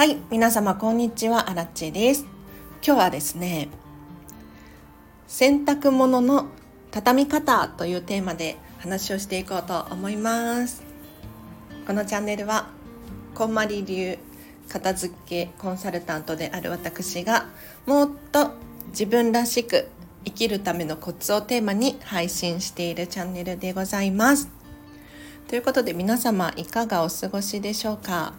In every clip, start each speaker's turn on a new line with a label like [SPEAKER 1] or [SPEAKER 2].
[SPEAKER 1] はい皆様こんにちはアラッチです。今日はですね洗濯物の畳み方というテーマで話をしていこうと思います。このチャンネルはこんまり流片付けコンサルタントである私がもっと自分らしく生きるためのコツをテーマに配信しているチャンネルでございます。ということで皆様いかがお過ごしでしょうか？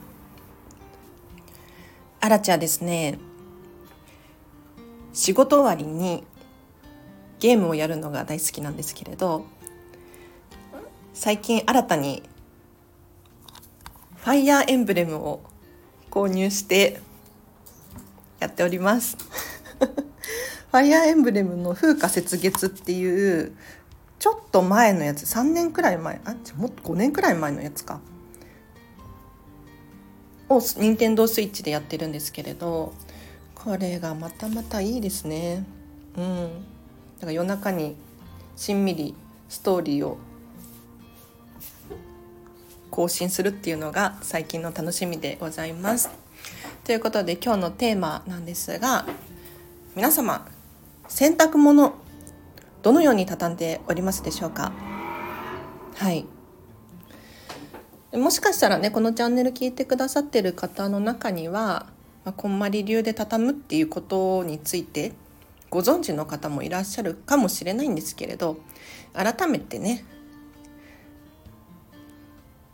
[SPEAKER 1] あらちゃですね。仕事終わりにゲームをやるのが大好きなんですけれど最近新たにファイヤーエンブレムを購入してやっております。ファイヤーエンブレムの風化雪月っていうちょっと前のやつ3年くらい前あもっと5年くらい前のやつか。を任天堂スイッチでやってるんですけれどこれがまたまたいいですね。うん。だから夜中にしんみりストーリーを更新するっていうのが最近の楽しみでございます。ということで今日のテーマなんですが皆様洗濯物どのように畳んでおりますでしょうか？はい。もしかしたらねこのチャンネル聞いてくださってる方の中には、まあ、こんまり流で畳むっていうことについてご存知の方もいらっしゃるかもしれないんですけれど改めてね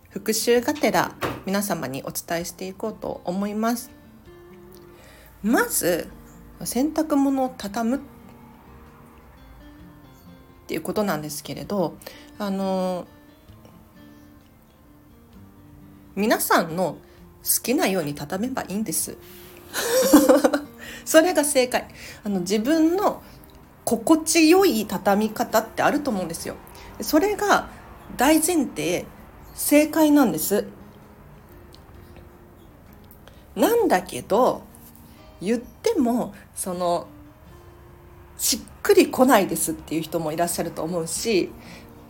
[SPEAKER 1] 復習がてら皆様にお伝えしていこうと思います。まず洗濯物を畳むっていうことなんですけれどあの皆さんの好きなように畳めばいいんです。それが正解。あの自分の心地よい畳み方ってあると思うんですよ。それが大前提正解なんです。なんだけど言ってもそのしっくりこないですっていう人もいらっしゃると思うし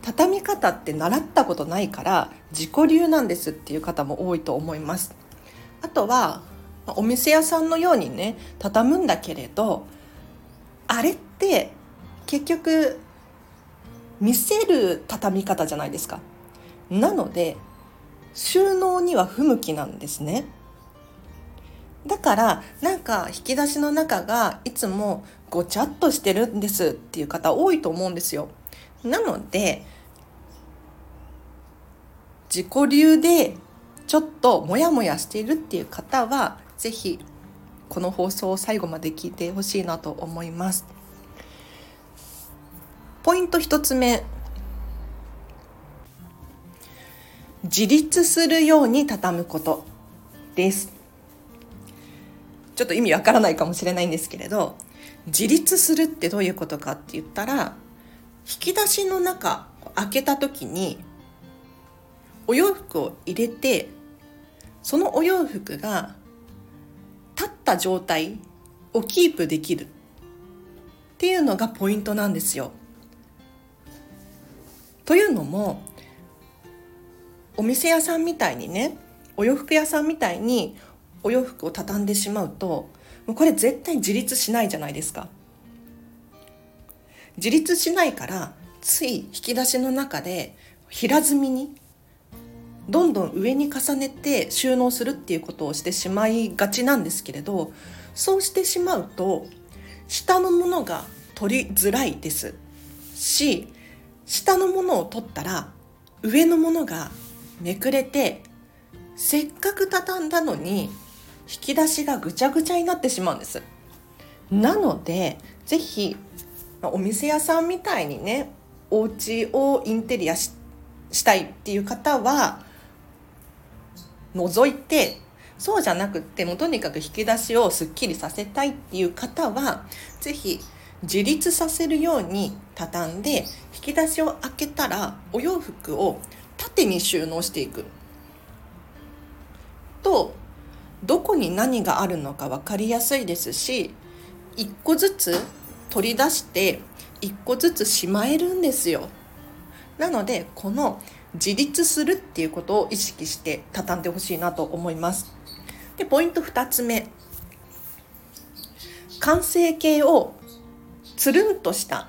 [SPEAKER 1] 畳み方って習ったことないから自己流なんですっていう方も多いと思います。あとはお店屋さんのようにね畳むんだけれどあれって結局見せる畳み方じゃないですか。なので収納には不向きなんですね。だからなんか引き出しの中がいつもごちゃっとしてるんですっていう方多いと思うんですよ。なので自己流でちょっとモヤモヤしているっていう方は是非この放送を最後まで聞いてほしいなと思います。ポイント1つ目。自立するように畳むこと。です。ちょっと意味わからないかもしれないんですけれど自立するってどういうことかって言ったら引き出しの中開けた時にお洋服を入れてそのお洋服が立った状態をキープできるっていうのがポイントなんですよ。というのもお店屋さんみたいにねお洋服屋さんみたいにお洋服を畳んでしまうともうこれ絶対自立しないじゃないですか。自立しないからつい引き出しの中で平積みにどんどん上に重ねて収納するっていうことをしてしまいがちなんですけれどそうしてしまうと下のものが取りづらいです。し下のものを取ったら上のものがめくれてせっかく畳んだのに引き出しがぐちゃぐちゃになってしまうんです。なので是非お店屋さんみたいにねお家をインテリアしたいっていう方は除いてそうじゃなくってもうとにかく引き出しをすっきりさせたいっていう方は是非自立させるように畳んで引き出しを開けたらお洋服を縦に収納していく。とどこに何があるのか分かりやすいですし一個ずつ取り出して一個ずつしまえるんですよ。なのでこの自立するっていうことを意識して畳んでほしいなと思います。でポイント2つ目完成形をつるんとした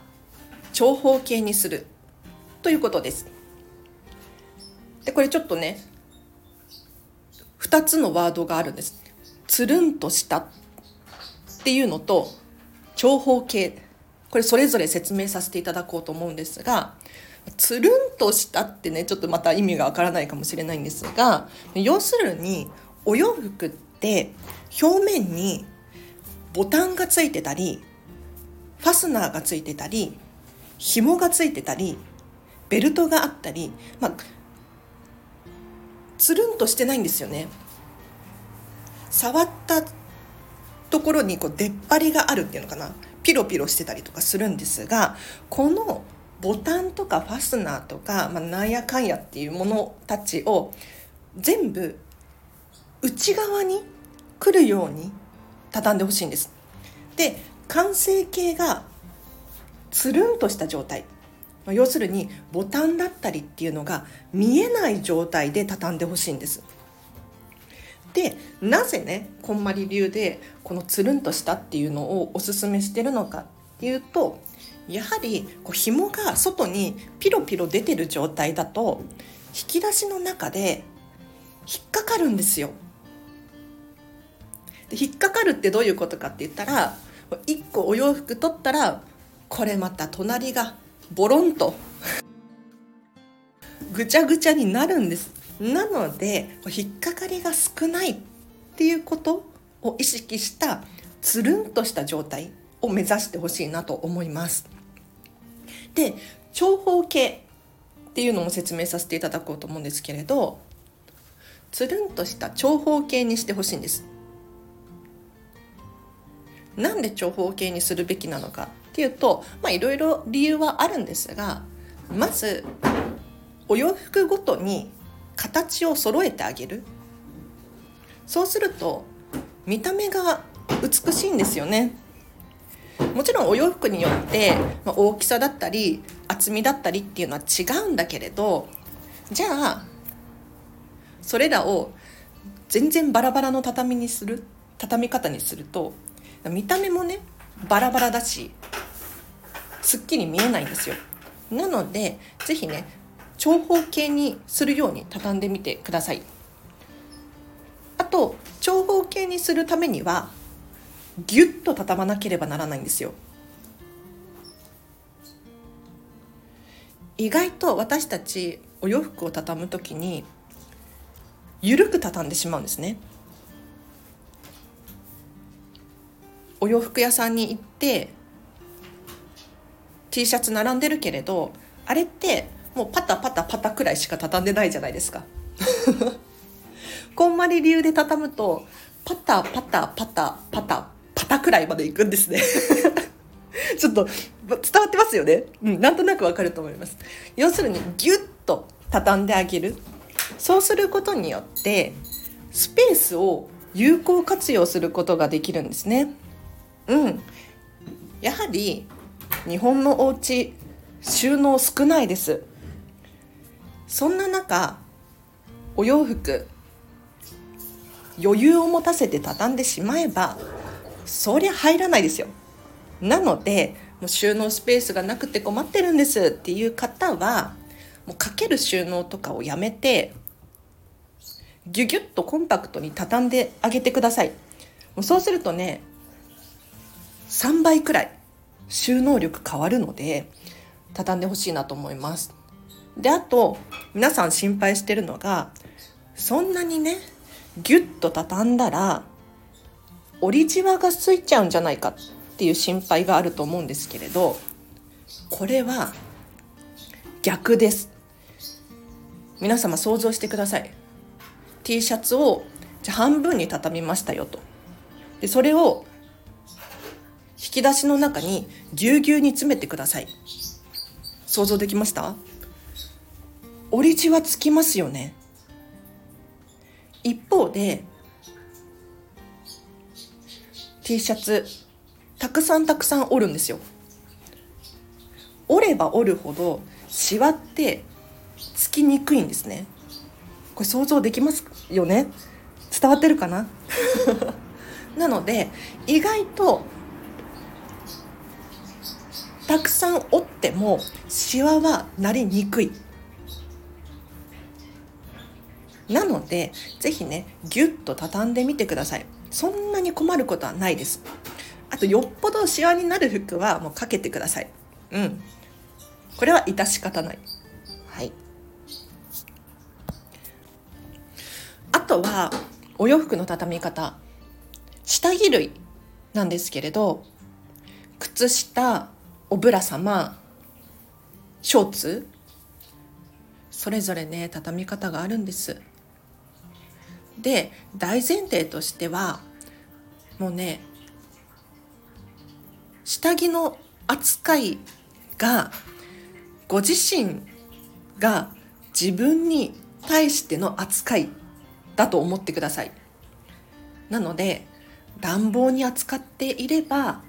[SPEAKER 1] 長方形にするということですでこれちょっとね2つのワードがあるんですつるんとしたっていうのと長方形。これそれぞれ説明させていただこうと思うんですがつるんとしたってねちょっとまた意味がわからないかもしれないんですが要するにお洋服って表面にボタンがついてたりファスナーがついてたり紐がついてたりベルトがあったり、まあ、つるんとしてないんですよね。触ったところにこう出っ張りがあるっていうのかなピロピロしてたりとかするんですがこのボタンとかファスナーとか、まあ、なんやかんやっていうものたちを全部内側に来るように畳んでほしいんです。で完成形がつるんとした状態要するにボタンだったりっていうのが見えない状態で畳んでほしいんです。でなぜねこんまり流でこのつるんとしたっていうのをおすすめしてるのかっていうとやはりこう紐が外にピロピロ出てる状態だと引き出しの中で引っかかるんですよ。で引っかかるってどういうことかって言ったら1個お洋服取ったらこれまた隣がボロンとぐちゃぐちゃになるんですなので引っかかりが少ないっていうことを意識したつるんとした状態を目指してほしいなと思います。で長方形っていうのも説明させていただこうと思うんですけれどつるんとした長方形にしてほしいんです。なんで長方形にするべきなのかっていうといろいろ理由はあるんですがまずお洋服ごとに形を揃えてあげる。そうすると見た目が美しいんですよね。もちろんお洋服によって、ま、大きさだったり厚みだったりっていうのは違うんだけれどじゃあそれらを全然バラバラの畳にする畳み方にすると見た目もねバラバラだしすっきり見えないんですよ。なので是非ね長方形にするように畳んでみてください。あと長方形にするためにはギュッと畳まなければならないんですよ。意外と私たちお洋服を畳む時に緩く畳んでしまうんですね。お洋服屋さんに行って T シャツ並んでるけれどあれってもうパタパタパタくらいしか畳んでないじゃないですか。こんまり理由で畳むとパタパタパタパタパタくらいまでいくんですね ちょっと伝わってますよね？うん、なんとなくわかると思います。要するにギュッと畳んであげる。そうすることによってスペースを有効活用することができるんですね。うん。やはり日本のお家収納少ないです。そんな中お洋服余裕を持たせて畳んでしまえばそりゃ入らないですよ。なのでもう収納スペースがなくて困ってるんですっていう方はもうかける収納とかをやめてギュギュッとコンパクトに畳んであげてください。もうそうするとね3倍くらい収納力変わるので畳んでほしいなと思います。であと皆さん心配してるのがそんなにねギュッと畳んだら折りじわがついちゃうんじゃないかっていう心配があると思うんですけれどこれは逆です。皆様想像してください。T シャツをじゃ半分に畳みましたよと。でそれを引き出しの中にぎゅうぎゅうに詰めてください。想像できました？折り地はつきますよね。一方で T シャツたくさんたくさん折るんですよ。折れば折るほどシワってつきにくいんですね。これ想像できますよね？伝わってるかな？なので意外とたくさん折ってもシワはなりにくい。なのでぜひねギュッと畳んでみてください。そんなに困ることはないです。あとよっぽどシワになる服はもうかけてください。うん。これは致し方ない。はい。あとはお洋服の畳み方。下着類なんですけれど靴下おぶら様ショーツ。それぞれね畳み方があるんです。で大前提としてはもうね下着の扱いがご自身が自分に対しての扱いだと思ってください。なので乱暴に扱っていれば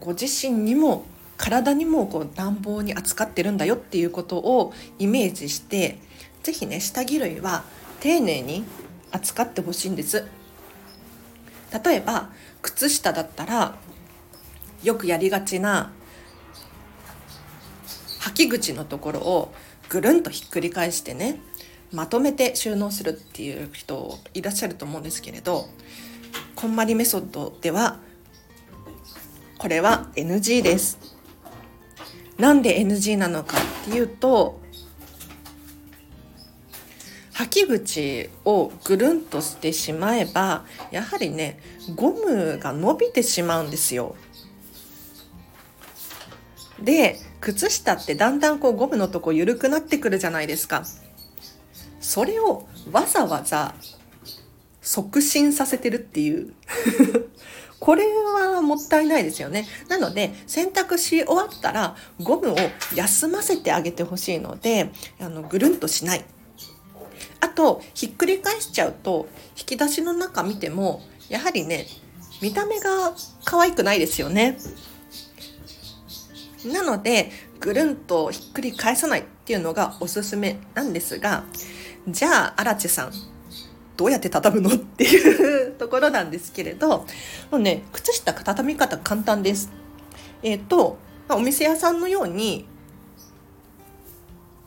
[SPEAKER 1] ご自身にも体にもこう乱暴に扱ってるんだよっていうことをイメージして是非ね下着類は丁寧に扱ってほしいんです。例えば靴下だったらよくやりがちな履き口のところをぐるんとひっくり返してねまとめて収納するっていう人いらっしゃると思うんですけれどこんまりメソッドではこれは NG です。なんで NG なのかっていうと履き口をぐるんとしてしまえばやはりねゴムが伸びてしまうんですよ。で靴下ってだんだんこうゴムのとこ緩くなってくるじゃないですか。それをわざわざ促進させてるっていう。これはもったいないですよね。なので洗濯し終わったらゴムを休ませてあげてほしいのであのぐるんとしない。あとひっくり返しちゃうと引き出しの中見てもやはりね見た目が可愛くないですよね。なのでぐるんとひっくり返さないっていうのがおすすめなんですがじゃあ荒地さんどうやって畳むのっていうところなんですけれどもうね靴下畳み方簡単です。えっ、ー、とお店屋さんのように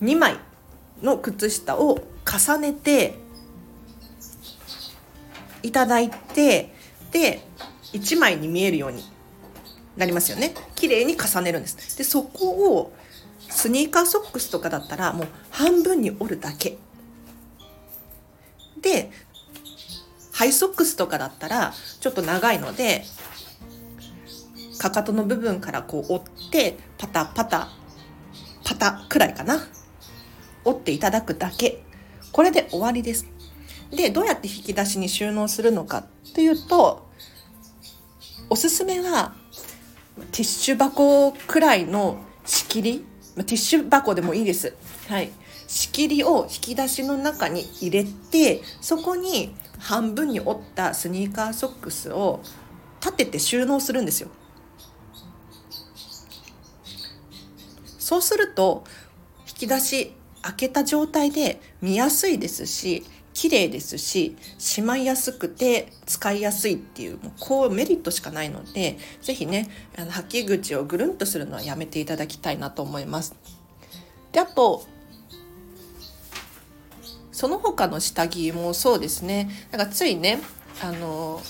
[SPEAKER 1] 2枚の靴下を重ねていただいてで1枚に見えるようになりますよね。綺麗に重ねるんです。でそこをスニーカーソックスとかだったらもう半分に折るだけ。でハイソックスとかだったらちょっと長いのでかかとの部分からこう折ってパタパタパタくらいかな。折っていただくだけ。これで終わりですでどうやって引き出しに収納するのかっていうとおすすめはティッシュ箱くらいの仕切りティッシュ箱でもいいです。はい。仕切りを引き出しの中に入れて、そこに半分に折ったスニーカーソックスを立てて収納するんですよ。そうすると、引き出し開けた状態で見やすいですし、綺麗ですししまいやすくて使いやすいっていうもうこうメリットしかないので是非ねあの履き口をぐるんとするのはやめていただきたいなと思います。であとその他の下着もそうですねなんかついねあの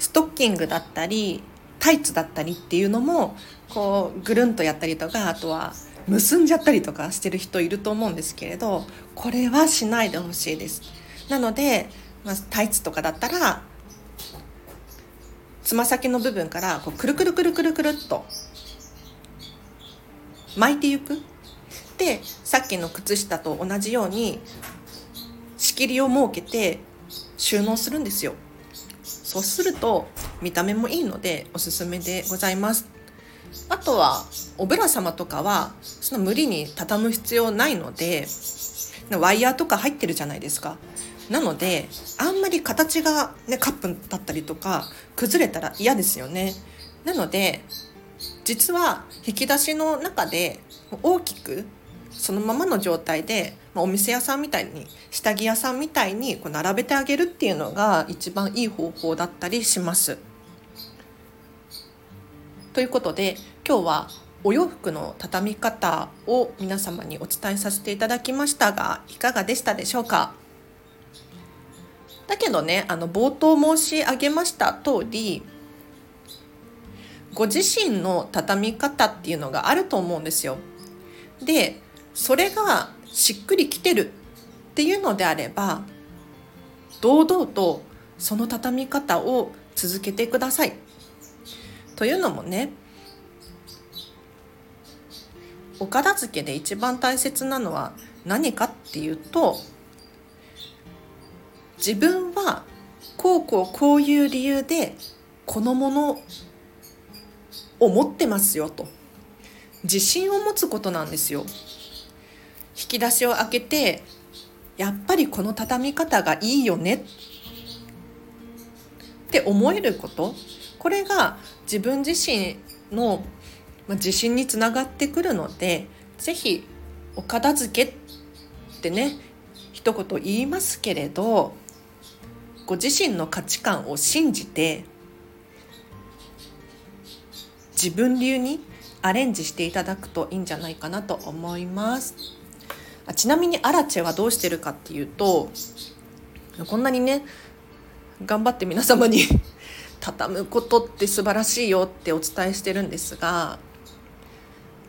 [SPEAKER 1] ストッキングだったりタイツだったりっていうのもこうぐるんとやったりとかあとは結んじゃったりとかしてる人いると思うんですけれどこれはしないでほしいです。なので、まあ、タイツとかだったらつま先の部分からこうくるくるくるくるくるっと巻いていく。でさっきの靴下と同じように仕切りを設けて収納するんですよ。そうすると見た目もいいのでおすすめでございます。あとはおぶら様とかはその無理に畳む必要ないのでワイヤーとか入ってるじゃないですか。なのであんまり形が、ね、カップだったりとか崩れたら嫌ですよね。なので実は引き出しの中で大きくそのままの状態で、まあ、お店屋さんみたいに下着屋さんみたいにこう並べてあげるっていうのが一番いい方法だったりします。ということで今日はお洋服の畳み方を皆様にお伝えさせていただきましたがいかがでしたでしょうか？だけどねあの冒頭申し上げました通りご自身の畳み方っていうのがあると思うんですよ。でそれがしっくりきてるっていうのであれば堂々とその畳み方を続けてください。というのもねお片付けで一番大切なのは何かっていうと自分はこうこうこういう理由でこのものを持ってますよと自信を持つことなんですよ引き出しを開けてやっぱりこの畳み方がいいよね。って思えること。これが自分自身の自信につながってくるので是非お片付けってね一言言いますけれどご自身の価値観を信じて自分流にアレンジしていただくといいんじゃないかなと思います。あちなみにアラチェはどうしてるかっていうとこんなにね頑張って皆様に 畳むことって素晴らしいよってお伝えしてるんですが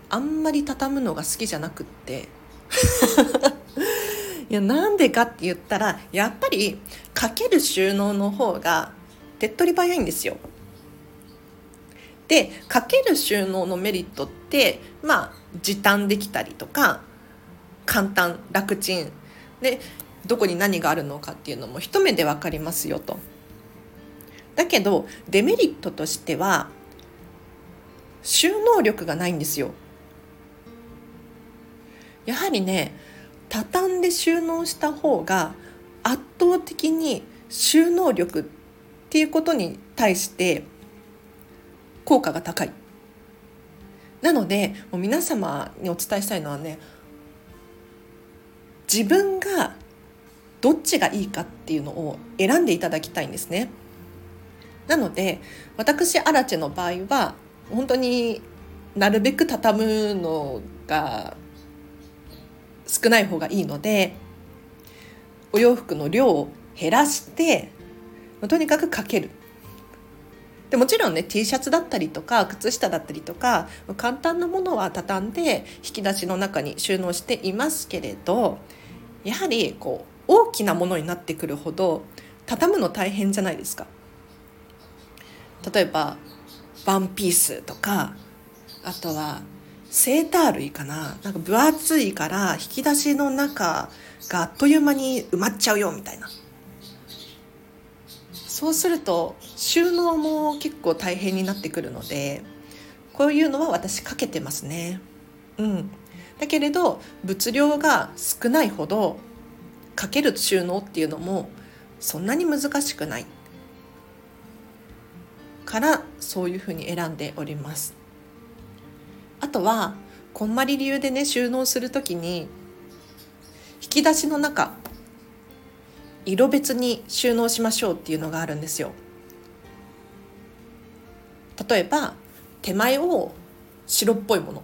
[SPEAKER 1] あんまり畳むのが好きじゃなくって。いやなんでかって言ったらやっぱりかける収納の方が手っ取り早いんですよ。でかける収納のメリットってまあ時短できたりとか簡単楽ちんでどこに何があるのかっていうのも一目で分かりますよと。だけどデメリットとしては収納力がないんですよ。やはりね畳んで収納した方が圧倒的に収納力っていうことに対して効果が高いなのでもう皆様にお伝えしたいのはね自分がどっちがいいかっていうのを選んでいただきたいんですね。なので私アラチェの場合は本当になるべく畳むのが少ない方がいいのでお洋服の量を減らしてとにかくかける。でもちろんね T シャツだったりとか靴下だったりとか簡単なものは畳んで引き出しの中に収納していますけれどやはりこう大きなものになってくるほど畳むの大変じゃないですか。例えばワンピースとかあとはセーター類かななんか分厚いから引き出しの中があっという間に埋まっちゃうよみたいなそうすると収納も結構大変になってくるのでこういうのは私かけてますね。うん、だけれど物量が少ないほどかける収納っていうのもそんなに難しくないからそういうふうに選んでおります。あとはこんまり理由でね収納する時に引き出しの中色別に収納しましょうっていうのがあるんですよ。例えば手前を白っぽいもの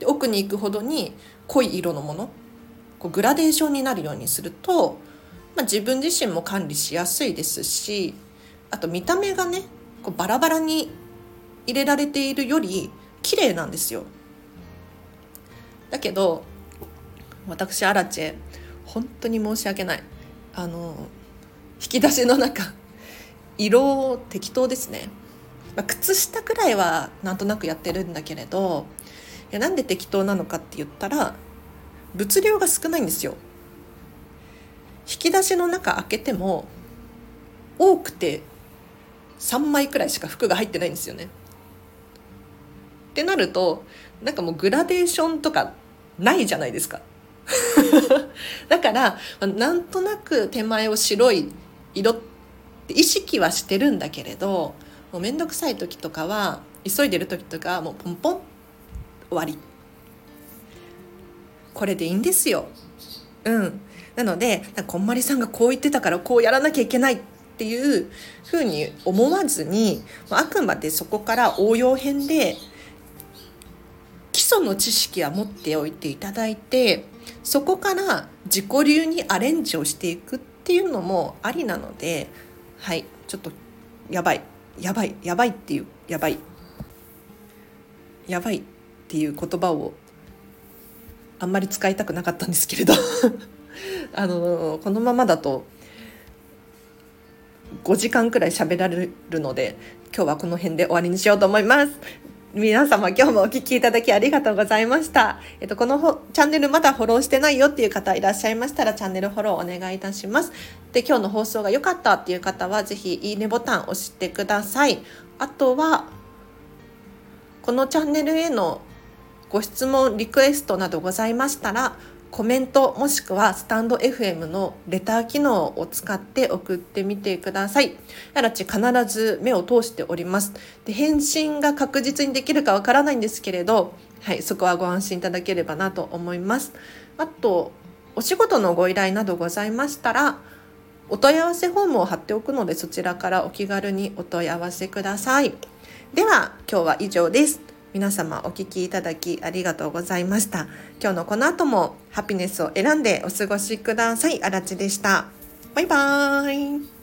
[SPEAKER 1] で奥に行くほどに濃い色のものこうグラデーションになるようにすると、まあ、自分自身も管理しやすいですしあと見た目がねこうバラバラに入れられているより綺麗なんですよ。だけど私アラチェ本当に申し訳ないあの引き出しの中色適当ですね、まあ、靴下くらいはなんとなくやってるんだけれどやなんで適当なのかって言ったら物量が少ないんですよ。引き出しの中開けても多くて3枚くらいしか服が入ってないんですよね。ってなるとなんかもうグラデーションとかないじゃないですか。だからなんとなく手前を白い色って意識はしてるんだけれどもう面倒くさい時とかは急いでる時とかもうポンポン終わり。これでいいんですよ。うん。なので、こんまりさんがこう言ってたからこうやらなきゃいけないっていうふうに思わずに、あくまでそこから応用編で基礎の知識は持っておいていただいて、そこから自己流にアレンジをしていくっていうのもありなので、はい、ちょっとやばい、やばい、やばいっていう、やばい、やばい。っていう言葉をあんまり使いたくなかったんですけれど あのこのままだと5時間くらい喋られるので今日はこの辺で終わりにしようと思います。皆様今日もお聴きいただきありがとうございました。えっと、このチャンネルまだフォローしてないよっていう方いらっしゃいましたらチャンネルフォローお願いいたします。で、今日の放送が良かったっていう方はぜひいいねボタン押してください。あとは、このチャンネルへのご質問、リクエストなどございましたら、コメントもしくはスタンド FM のレター機能を使って送ってみてください。やらち必ず目を通しております。で返信が確実にできるかわからないんですけれど、はい、そこはご安心いただければなと思います。あと、お仕事のご依頼などございましたら、お問い合わせフォームを貼っておくのでそちらからお気軽にお問い合わせください。では、今日は以上です。皆様お聴きいただきありがとうございました。今日のこの後もハピネスを選んでお過ごしください。あらちでした。バイバーイ。